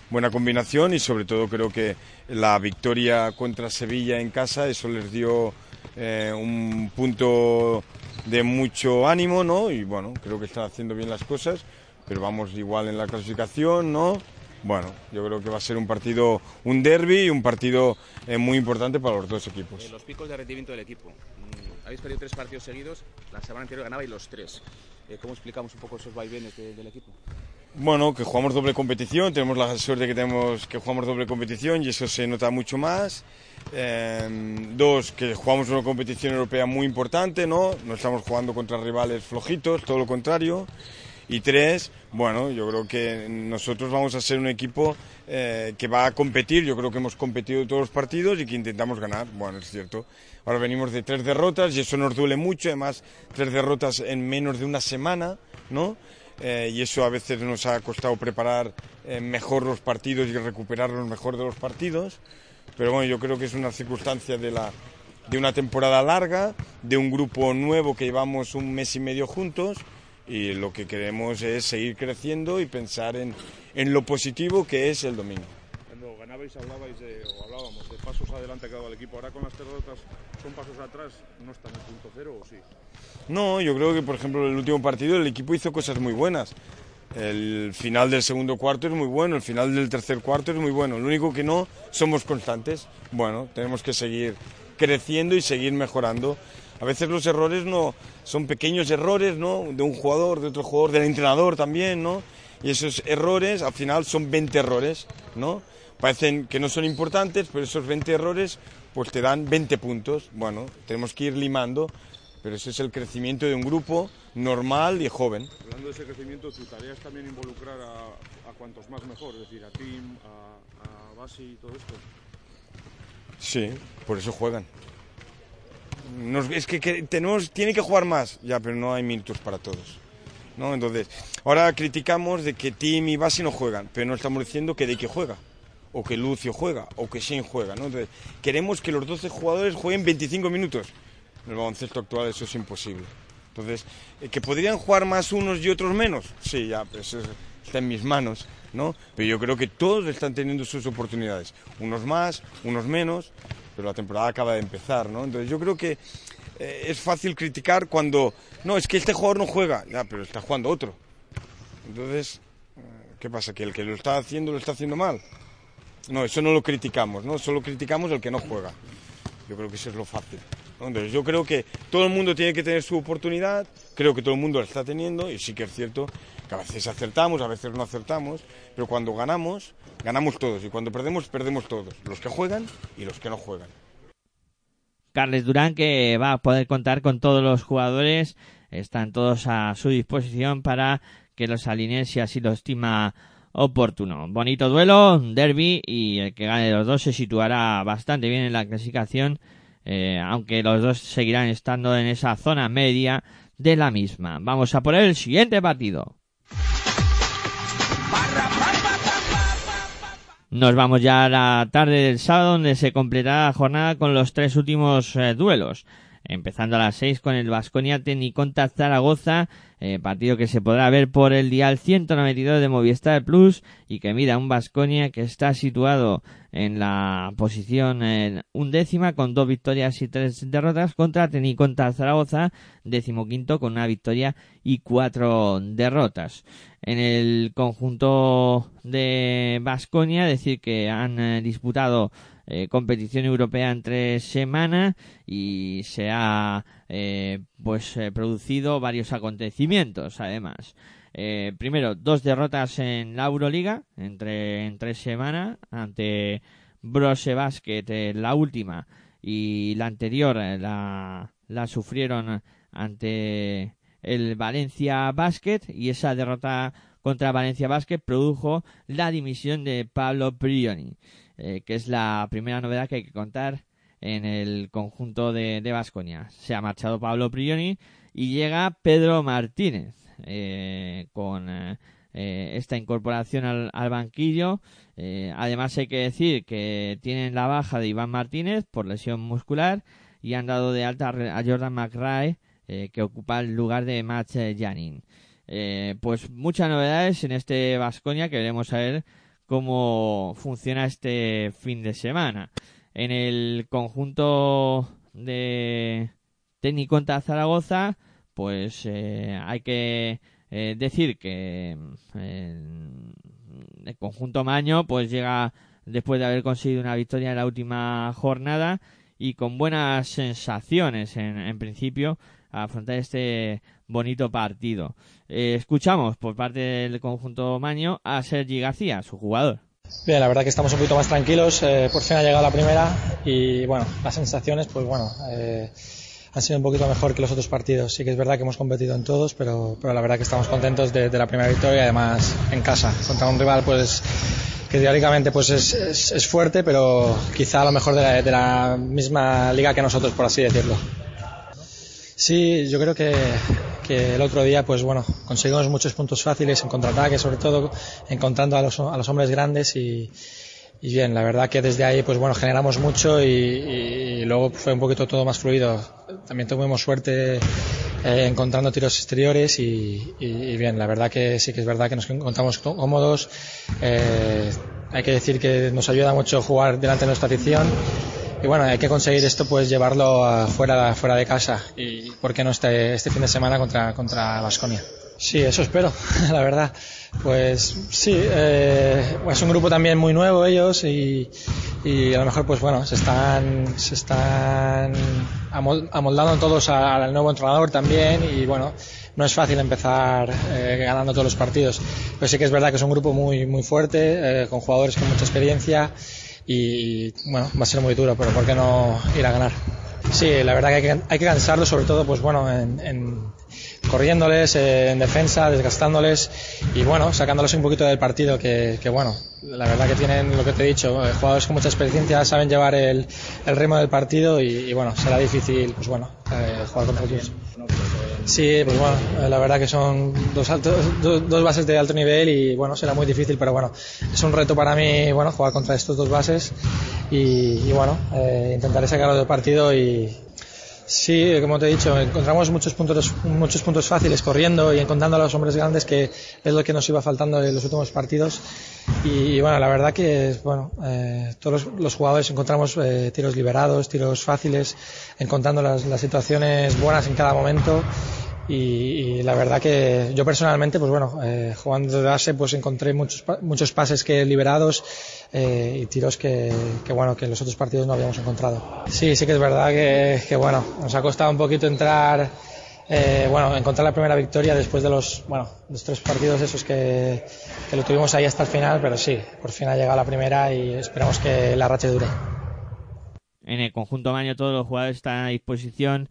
buena combinación y sobre todo creo que la victoria contra Sevilla en casa, eso les dio eh, un punto de mucho ánimo, ¿no? Y bueno, creo que están haciendo bien las cosas, pero vamos igual en la clasificación, ¿no? Bueno, yo creo que va a ser un partido, un derby y un partido eh, muy importante para los dos equipos. Eh, los picos de rendimiento del equipo. Mm, Habéis perdido tres partidos seguidos, la semana anterior ganabais los tres. Eh, ¿Cómo explicamos un poco esos vaivenes de- del equipo? Bueno, que jugamos doble competición, tenemos la suerte que tenemos que jugamos doble competición y eso se nota mucho más. Eh, dos, que jugamos una competición europea muy importante, ¿no? No estamos jugando contra rivales flojitos, todo lo contrario. Y tres, bueno, yo creo que nosotros vamos a ser un equipo eh, que va a competir. Yo creo que hemos competido todos los partidos y que intentamos ganar. Bueno, es cierto. Ahora venimos de tres derrotas y eso nos duele mucho. Además, tres derrotas en menos de una semana, ¿no? Eh, y eso a veces nos ha costado preparar eh, mejor los partidos y recuperar los mejor de los partidos. Pero bueno, yo creo que es una circunstancia de, la, de una temporada larga, de un grupo nuevo que llevamos un mes y medio juntos y lo que queremos es seguir creciendo y pensar en, en lo positivo que es el domingo. Cuando ganabais hablabais de, o hablábamos de pasos adelante que ha dado el equipo. Ahora con las derrotas son pasos atrás, ¿no están en punto cero o sí? No, yo creo que por ejemplo el último partido el equipo hizo cosas muy buenas. El final del segundo cuarto es muy bueno, el final del tercer cuarto es muy bueno. Lo único que no somos constantes. Bueno, tenemos que seguir creciendo y seguir mejorando. A veces los errores no son pequeños errores, ¿no? De un jugador, de otro jugador, del entrenador también, ¿no? Y esos errores al final son 20 errores, ¿no? Parecen que no son importantes, pero esos 20 errores pues te dan 20 puntos. Bueno, tenemos que ir limando, pero ese es el crecimiento de un grupo normal y joven. Hablando de ese crecimiento, tu tarea es también involucrar a, a cuantos más mejor, es decir, a Tim, a, a Basi y todo esto. Sí, por eso juegan. Nos- es que, que tenemos, tiene que jugar más, ya, pero no hay minutos para todos. ¿no? Entonces, ahora criticamos de que Tim y Basi no juegan, pero no estamos diciendo que de que juega, o que Lucio juega, o que Shane juega. ¿no? Entonces, queremos que los 12 jugadores jueguen 25 minutos. En el baloncesto actual eso es imposible. Entonces, eh, ¿que podrían jugar más unos y otros menos? Sí, ya, pues eso está en mis manos, ¿no? Pero yo creo que todos están teniendo sus oportunidades. Unos más, unos menos, pero la temporada acaba de empezar, ¿no? Entonces yo creo que eh, es fácil criticar cuando, no, es que este jugador no juega, ya, pero está jugando otro. Entonces, eh, ¿qué pasa? ¿Que el que lo está haciendo lo está haciendo mal? No, eso no lo criticamos, ¿no? Solo criticamos el que no juega. Yo creo que eso es lo fácil. Entonces yo creo que todo el mundo tiene que tener su oportunidad, creo que todo el mundo la está teniendo y sí que es cierto que a veces acertamos, a veces no acertamos, pero cuando ganamos, ganamos todos y cuando perdemos, perdemos todos, los que juegan y los que no juegan. Carles Durán que va a poder contar con todos los jugadores, están todos a su disposición para que los alinee si así lo estima oportuno. Bonito duelo, derby y el que gane de los dos se situará bastante bien en la clasificación, eh, aunque los dos seguirán estando en esa zona media de la misma. Vamos a por el siguiente partido. Nos vamos ya a la tarde del sábado donde se completará la jornada con los tres últimos eh, duelos. Empezando a las seis con el Vasconia Tecniconta Zaragoza, eh, partido que se podrá ver por el dial 192 de Movistar Plus y que mira un Vasconia que está situado en la posición undécima con dos victorias y tres derrotas contra Tecniconta Zaragoza, decimoquinto con una victoria y cuatro derrotas. En el conjunto de Vasconia, decir que han eh, disputado eh, competición europea entre semanas y se ha eh, pues eh, producido varios acontecimientos además. primero, dos derrotas en la Euroliga entre, en tres semanas ante Brose Basket, la última y la anterior la, la sufrieron ante el Valencia Basket y esa derrota contra Valencia Basket produjo la dimisión de Pablo Prioni. Eh, que es la primera novedad que hay que contar en el conjunto de Vasconia. Se ha marchado Pablo Prioni y llega Pedro Martínez eh, con eh, esta incorporación al, banquillo. además hay que decir que tienen la baja de Iván Martínez por lesión muscular y han dado de alta a Jordan McRae que ocupa el lugar de Matt Janin. pues muchas novedades en este Vasconia que veremos a ver cómo funciona este fin de semana. En el conjunto de técnico en Zaragoza, pues eh, hay que eh, decir que eh, el conjunto Maño pues llega después de haber conseguido una victoria en la última jornada y con buenas sensaciones en, en principio afrontar este bonito partido. Eh, escuchamos por parte del conjunto Maño a Sergi García, su jugador. Bien, la verdad que estamos un poquito más tranquilos. Eh, por fin ha llegado la primera y bueno, las sensaciones, pues bueno, eh, han sido un poquito mejor que los otros partidos. Sí que es verdad que hemos competido en todos, pero, pero la verdad que estamos contentos de, la primera victoria además en casa contra un rival, pues que teóricamente pues es, es, fuerte, pero quizá a lo mejor de de la misma liga que nosotros, por así decirlo. Sí, yo creo que, el otro día, pues bueno, conseguimos muchos puntos fáciles en contraataque, sobre todo encontrando a los, a los hombres grandes y, bien, la verdad que desde ahí, pues bueno, generamos mucho y, luego fue un poquito todo más fluido. También tuvimos suerte eh, encontrando tiros exteriores y, y, bien, la verdad que sí que es verdad que nos encontramos cómodos. Eh, hay que decir que nos ayuda mucho jugar delante de nuestra afición y bueno, hay que conseguir esto, pues llevarlo fuera, fuera de casa y, ¿por qué no este, este fin de semana contra, contra Vasconia? Sí, eso espero, la verdad. Pues sí, eh, es un grupo también muy nuevo ellos y, y, a lo mejor pues bueno, se están, se están amoldando todos al nuevo entrenador también y bueno, no es fácil empezar eh, ganando todos los partidos. Pero sí que es verdad que es un grupo muy, muy fuerte, eh, con jugadores con mucha experiencia y bueno, va a ser muy duro, pero ¿por qué no ir a ganar? Sí, la verdad que hay que, hay que cansarlos, sobre todo, pues bueno, en, en corriéndoles, eh, en defensa, desgastándoles y bueno, sacándolos un poquito del partido que, que bueno, la verdad que tienen lo que te he dicho, eh, jugadores con mucha experiencia saben llevar el, el ritmo del partido y, y, bueno, será difícil, pues bueno, eh, jugar contra ellos. Sí, pues bueno, eh, la verdad que son dos, altos, dos, dos, bases de alto nivel y bueno, será muy difícil, pero bueno, es un reto para mí, bueno, jugar contra estos dos bases y, y bueno, eh, intentaré sacarlo del partido y Sí, como te he dicho, encontramos muchos puntos, muchos puntos fáciles corriendo y encontrando a los hombres grandes que es lo que nos iba faltando en los últimos partidos. Y, bueno, la verdad que bueno, eh, todos los, jugadores encontramos eh, tiros liberados, tiros fáciles, encontrando las, las situaciones buenas en cada momento y, y, la verdad que yo personalmente, pues bueno, eh, jugando de base, pues encontré muchos, muchos pases que liberados eh, y tiros que, bueno, que en los otros partidos no habíamos encontrado. Sí, sí que es verdad que, que bueno, nos ha costado un poquito entrar, eh, bueno, encontrar la primera victoria después de los, bueno, los tres partidos esos que, que lo tuvimos ahí hasta el final, pero sí, por fin ha llegado la primera y esperamos que la racha dure. En el conjunto Maño todos los jugadores están a disposición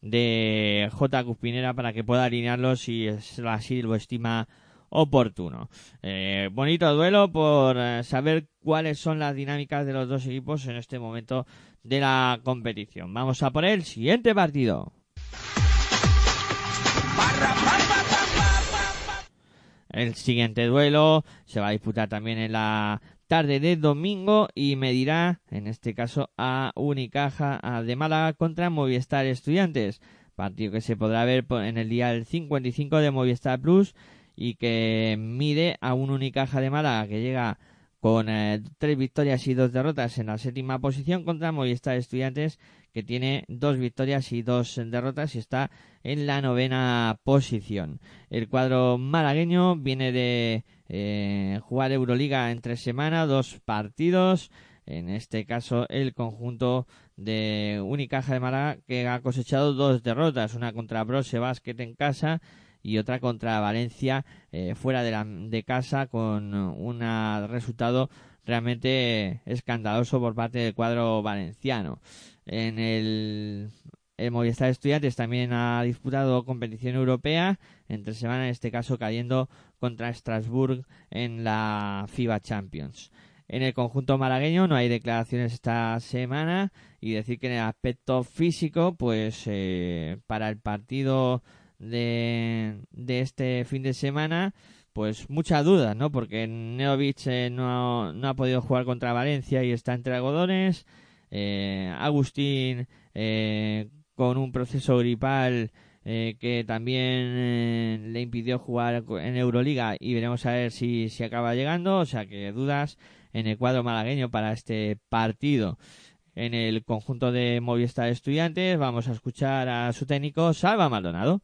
de J. Cuspinera para que pueda alinearlos si así lo estima oportuno. Eh, bonito duelo por eh, saber cuáles son las dinámicas de los dos equipos en este momento de la competición. Vamos a por el siguiente partido. El siguiente duelo se va a disputar también en la tarde de domingo y medirá, en este caso, a Unicaja de Málaga contra Movistar Estudiantes. Partido que se podrá ver en el día del 55 de Movistar Plus y que mide a un Unicaja de Málaga que llega con eh, tres victorias y dos derrotas en la séptima posición contra Movistar Estudiantes que tiene dos victorias y dos derrotas y está en la novena posición. El cuadro malagueño viene de eh, jugar Euroliga entre semana, dos partidos. En este caso, el conjunto de Unicaja de Málaga que ha cosechado dos derrotas, una contra Brose Basket en casa y otra contra Valencia eh, fuera de, la, de casa con un resultado realmente escandaloso por parte del cuadro valenciano. En el, el Movistar Estudiantes también ha disputado competición europea entre semana, en este caso cayendo contra Strasbourg en la FIBA Champions. En el conjunto malagueño no hay declaraciones esta semana y decir que en el aspecto físico, pues eh, para el partido de, este fin de semana, pues mucha duda, ¿no? Porque Neovic eh, no, no, ha podido jugar contra Valencia y está entre algodones. Eh, Agustín eh, con un proceso gripal eh, que también eh, le impidió jugar en Euroliga y veremos a ver si, si acaba llegando, o sea que dudas en el cuadro malagueño para este partido. En el conjunto de Movistar Estudiantes vamos a escuchar a su técnico Salva Maldonado.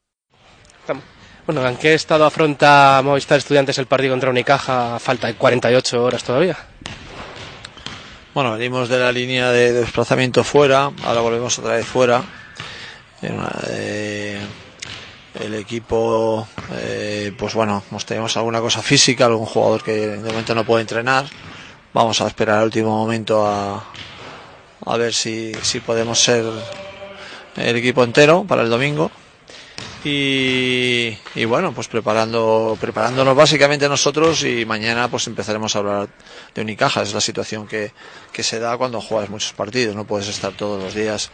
Bueno, ¿en qué estado afronta Movistar Estudiantes el partido contra Unicaja? Falta de 48 horas todavía. Bueno, venimos de la línea de desplazamiento fuera, ahora volvemos otra vez fuera eh, el equipo, eh, pues bueno, tenemos alguna cosa física, algún jugador que de momento no puede entrenar. Vamos a esperar al último momento a, a ver si, si podemos ser el equipo entero para el domingo. Y, bueno, pues preparando, preparándonos básicamente nosotros y mañana pues empezaremos a hablar de Unicaja. Es la situación que, que se da cuando juegas muchos partidos. No puedes estar todos los días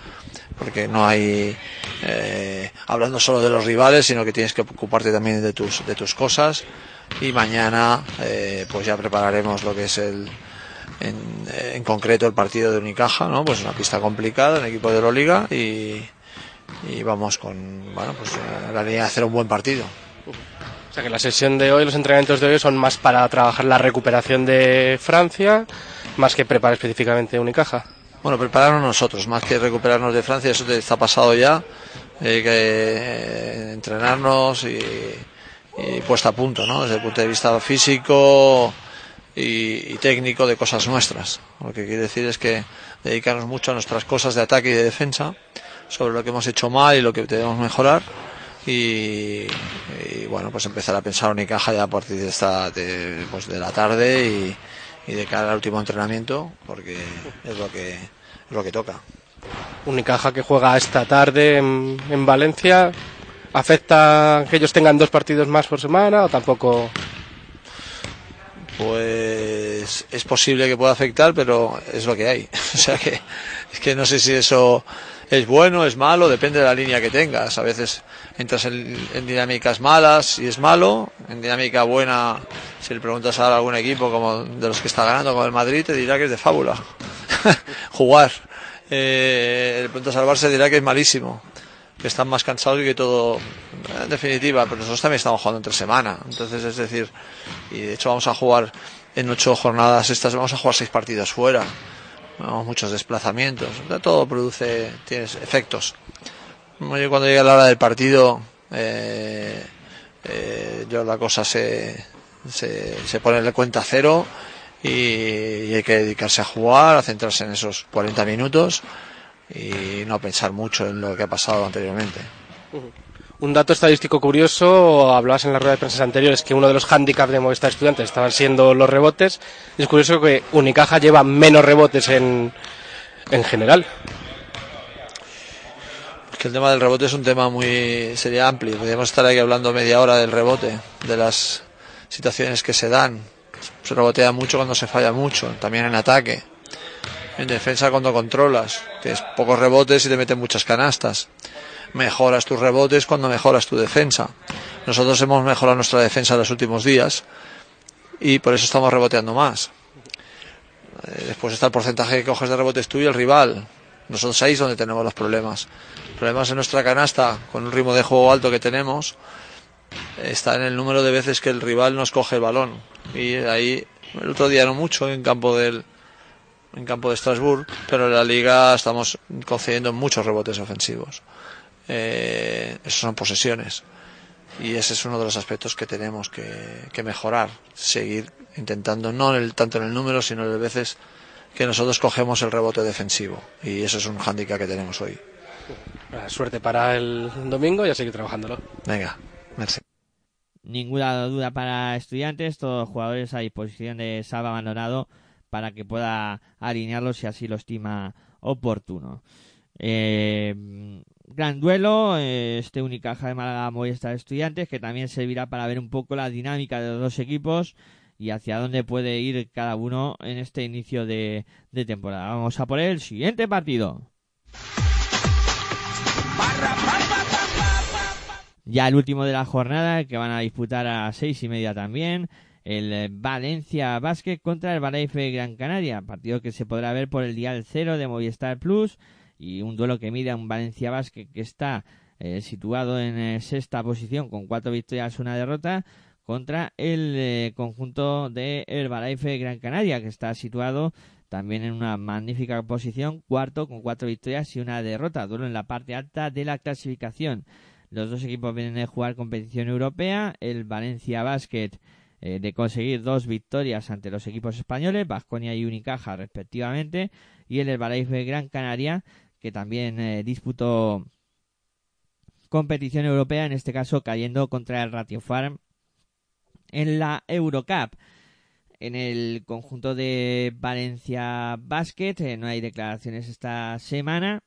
porque no hay eh, hablando solo de los rivales, sino que tienes que ocuparte también de tus, de tus cosas. Y mañana eh, pues ya prepararemos lo que es el, en, en concreto el partido de Unicaja, ¿no? Pues una pista complicada, un equipo de Euroliga y y vamos con bueno, pues, la línea de hacer un buen partido. O sea que la sesión de hoy, los entrenamientos de hoy son más para trabajar la recuperación de Francia, más que preparar específicamente Unicaja. Bueno, prepararnos nosotros, más que recuperarnos de Francia, eso está pasado ya, que eh, entrenarnos y, y puesta a punto, ¿no? Desde el punto de vista físico y, y técnico de cosas nuestras. Lo que quiere decir es que dedicarnos mucho a nuestras cosas de ataque y de defensa sobre lo que hemos hecho mal y lo que debemos mejorar. Y, y bueno, pues empezar a pensar Unicaja ya a partir de, esta, de, pues de la tarde y, y, de cara al último entrenamiento, porque es lo que, es lo que toca. Unicaja que juega esta tarde en, en Valencia, ¿afecta que ellos tengan dos partidos más por semana o tampoco? Pues es posible que pueda afectar, pero es lo que hay. o sea que es que no sé si eso es bueno, es malo, depende de la línea que tengas. A veces entras en, dinámicas malas y es malo, en dinámica buena, si le preguntas a algún equipo como de los que está ganando, como el Madrid, te dirá que es de fábula. Jugar. eh, el pronto a salvarse dirá que es malísimo, que están más cansados y que todo, en definitiva, pero nosotros también estamos jugando entre semana, entonces es decir, y de hecho vamos a jugar en ocho jornadas estas, vamos a jugar seis partidos fuera, muchos desplazamientos, todo produce, tiene efectos. Cuando llega la hora del partido, eh, eh, yo la cosa se, se, se pone en cuenta cero y, y, hay que dedicarse a jugar, a centrarse en esos 40 minutos y no pensar mucho en lo que ha pasado anteriormente. Un dato estadístico curioso, hablabas en las ruedas de prensa anteriores que uno de los hándicaps de Movistar Estudiantes estaban siendo los rebotes. Es curioso que Unicaja lleva menos rebotes en, en general. Es que el tema del rebote es un tema muy sería amplio. Podríamos estar aquí hablando media hora del rebote, de las situaciones que se dan. Se rebotea mucho cuando se falla mucho, también en ataque. En defensa cuando controlas, tienes pocos rebotes y te meten muchas canastas. Mejoras tus rebotes cuando mejoras tu defensa. Nosotros hemos mejorado nuestra defensa en los últimos días y por eso estamos reboteando más. Después está el porcentaje que coges de rebotes tú y el rival. Nosotros ahí es donde tenemos los problemas. Problemas en nuestra canasta, con un ritmo de juego alto que tenemos, está en el número de veces que el rival nos coge el balón. Y ahí, el otro día no mucho, en campo del en campo de Strasbourg, pero en la liga estamos concediendo muchos rebotes ofensivos. Eh, esos son posesiones. Y ese es uno de los aspectos que tenemos que, que mejorar. Seguir intentando, no el, tanto en el número, sino en las veces que nosotros cogemos el rebote defensivo. Y eso es un hándicap que tenemos hoy. Suerte para el domingo y a seguir trabajándolo. Venga, merci. Ninguna duda para estudiantes, todos los jugadores a disposición de Salva Abandonado para que pueda alinearlos si así lo estima oportuno. Eh, gran duelo, eh, este Unicaja de Málaga Movistar Estudiantes, que también servirá para ver un poco la dinámica de los dos equipos y hacia dónde puede ir cada uno en este inicio de, temporada. Vamos a por el siguiente partido. Ya el último de la jornada, que van a disputar a seis y media también, el Valencia Basket contra el Valencia Gran Canaria, partido que se podrá ver por el dial cero de Movistar Plus y un duelo que mide a un Valencia Basket que está eh, situado en eh, sexta posición con cuatro victorias una derrota contra el eh, conjunto de Valencia Gran Canaria que está situado también en una magnífica posición cuarto con cuatro victorias y una derrota. Duelo en la parte alta de la clasificación. Los dos equipos vienen de jugar competición europea. El Valencia Basket de conseguir dos victorias ante los equipos españoles, Vasconia y Unicaja respectivamente, y el Herbalife Gran Canaria, que también eh, disputó competición europea, en este caso cayendo contra el Ratio Farm en la Eurocup. En el conjunto de Valencia Basket eh, no hay declaraciones esta semana.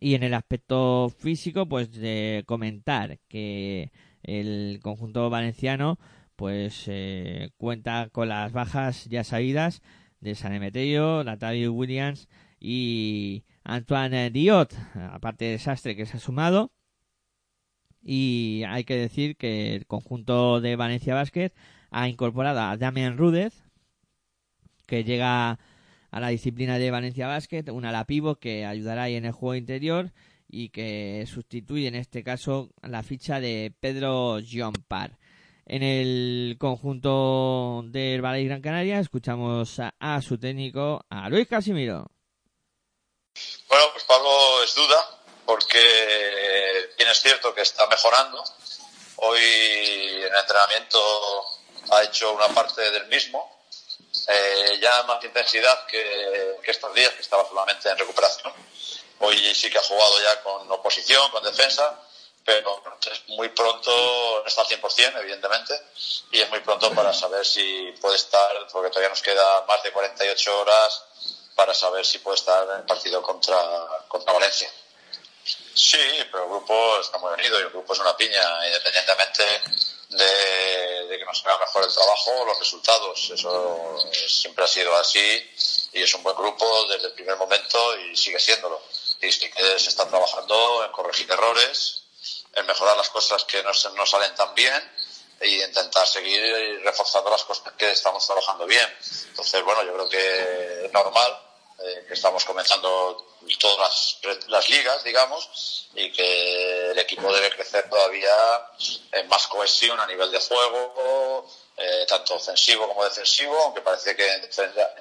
Y en el aspecto físico, pues de comentar que el conjunto valenciano pues eh, cuenta con las bajas ya sabidas de San Emeterio, Natalie Williams y Antoine Diot, aparte de Sastre que se ha sumado. Y hay que decir que el conjunto de Valencia Basket ha incorporado a Damian Rudez, que llega a la disciplina de Valencia Basket, una ala pivo que ayudará ahí en el juego interior y que sustituye en este caso la ficha de Pedro Jompar. En el conjunto del Valle Gran Canaria escuchamos a, a, su técnico, a Luis Casimiro. Bueno, pues Pablo es duda, porque bien es cierto que está mejorando. Hoy en el entrenamiento ha hecho una parte del mismo, eh, ya más intensidad que, que estos días, que estaba solamente en recuperación Hoy sí que ha jugado ya con oposición, con defensa, pero es muy pronto, no está al 100%, evidentemente, y es muy pronto para saber si puede estar, porque todavía nos queda más de 48 horas para saber si puede estar en el partido contra, contra Valencia. Sí, pero el grupo está muy unido y el grupo es una piña, independientemente de, que nos haga mejor el trabajo, los resultados. Eso siempre ha sido así y es un buen grupo desde el primer momento y sigue siéndolo y sí que se está trabajando en corregir errores, en mejorar las cosas que no, no salen tan bien y intentar seguir reforzando las cosas que estamos trabajando bien. Entonces, bueno, yo creo que es normal eh, que estamos comenzando todas las, las, ligas, digamos, y que el equipo debe crecer todavía en más cohesión a nivel de juego, eh, tanto ofensivo como defensivo, aunque parece que en,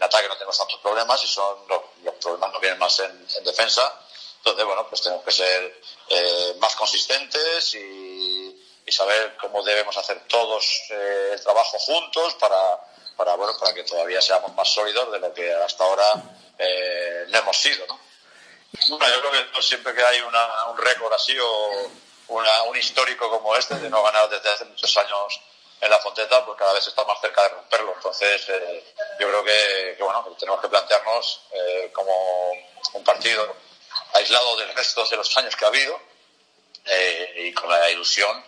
ataque no tenemos tantos problemas y son los, problemas no vienen más en, en, defensa. Entonces, bueno, pues tenemos que ser eh, más consistentes y, y, saber cómo debemos hacer todos eh, el trabajo juntos para, para, bueno, para que todavía seamos más sólidos de lo que hasta ahora eh, no hemos sido, ¿no? Yo creo que siempre que hay una, un récord así o una, un histórico como este, de no ganar desde hace muchos años en la Fonteta, pues cada vez está más cerca de romperlo. Entonces, eh, yo creo que, bueno, tenemos que plantearnos eh, como un partido aislado del resto de los años que ha habido eh, y con la ilusión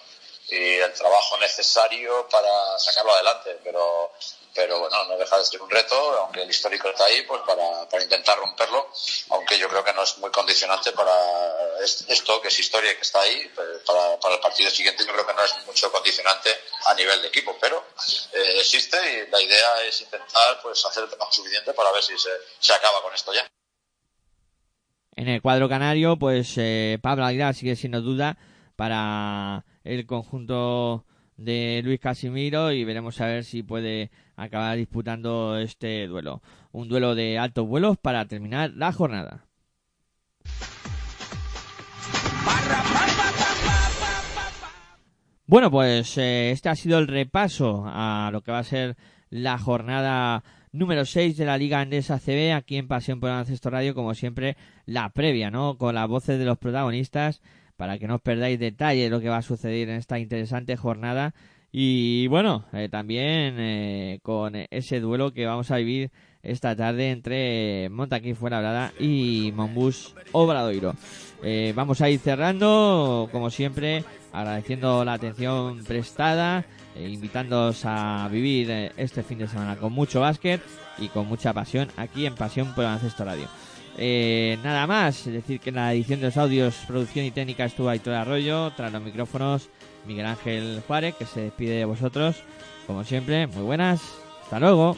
y el trabajo necesario para sacarlo adelante. Pero pero bueno, no deja de ser un reto, aunque el histórico está ahí, pues para, para intentar romperlo, aunque yo creo que no es muy condicionante para esto, que es historia que está ahí, para, para el partido siguiente yo creo que no es mucho condicionante a nivel de equipo, pero eh, existe y la idea es intentar pues hacer el trabajo suficiente para ver si se, se acaba con esto ya. En el cuadro canario, pues eh, Pablo Aguilar sigue siendo duda para el conjunto de Luis Casimiro y veremos a ver si puede acabar disputando este duelo. Un duelo de altos vuelos para terminar la jornada. Bueno, pues eh, este ha sido el repaso a lo que va a ser la jornada número 6 de la Liga Andesa CB aquí en Pasión por Ancesto Radio, como siempre, la previa, ¿no? Con las voces de los protagonistas para que no os perdáis detalle de lo que va a suceder en esta interesante jornada y bueno, eh, también eh, con ese duelo que vamos a vivir esta tarde entre Montaquí Fuenlabrada y Monbus Obradoiro. Eh, vamos a ir cerrando, como siempre, agradeciendo la atención prestada, e invitándoos a vivir este fin de semana con mucho básquet y con mucha pasión aquí en Pasión por el Ancesto Radio. nada más, decir que en la edición de los audios, producción y técnica estuvo Aitor Arroyo, tras los micrófonos Miguel Ángel Juárez, que se despide de vosotros. Como siempre, muy buenas. Hasta luego.